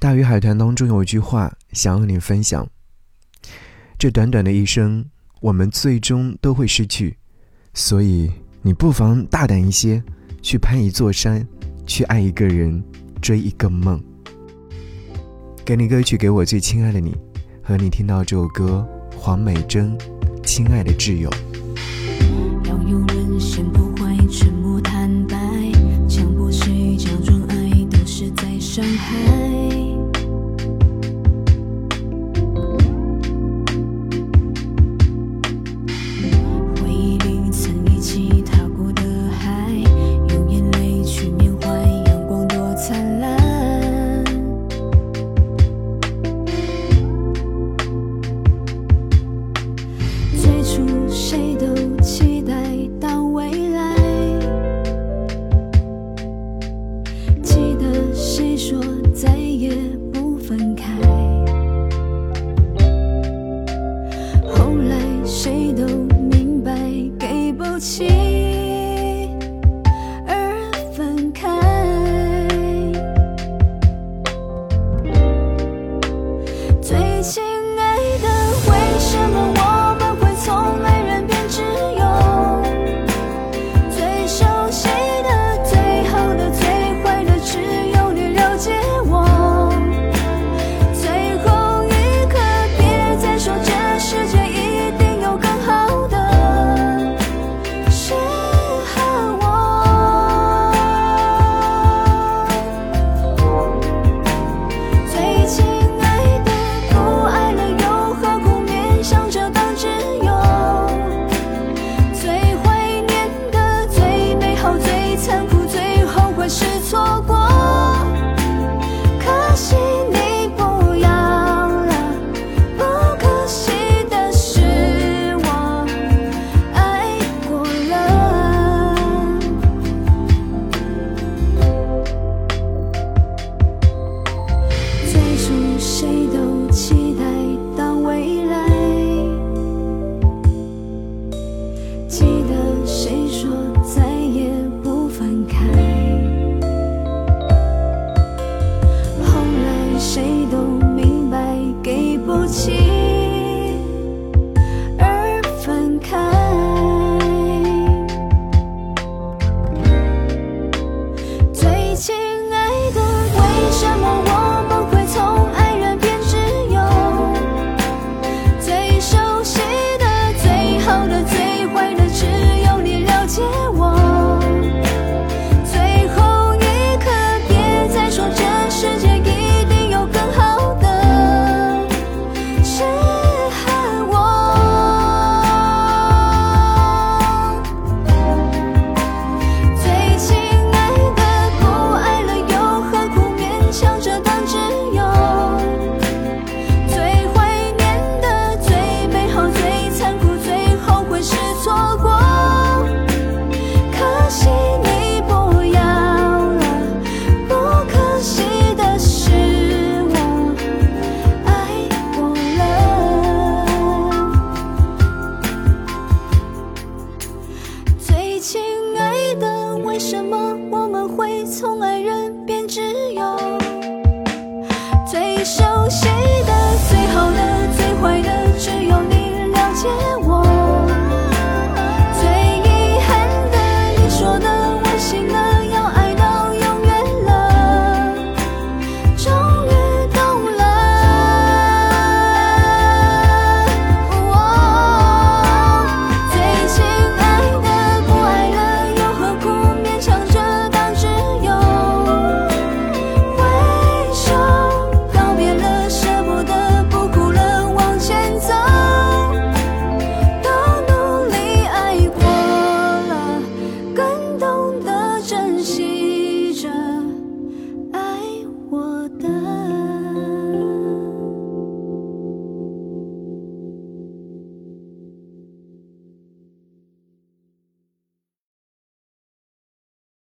大鱼海棠当中有一句话想和你分享：这短短的一生，我们最终都会失去，所以你不妨大胆一些，去攀一座山，去爱一个人，追一个梦。给你歌曲，给我最亲爱的你，和你听到这首歌，黄美珍，《亲爱的挚友》。伤害。不明白给不起。情为什么我们会从爱人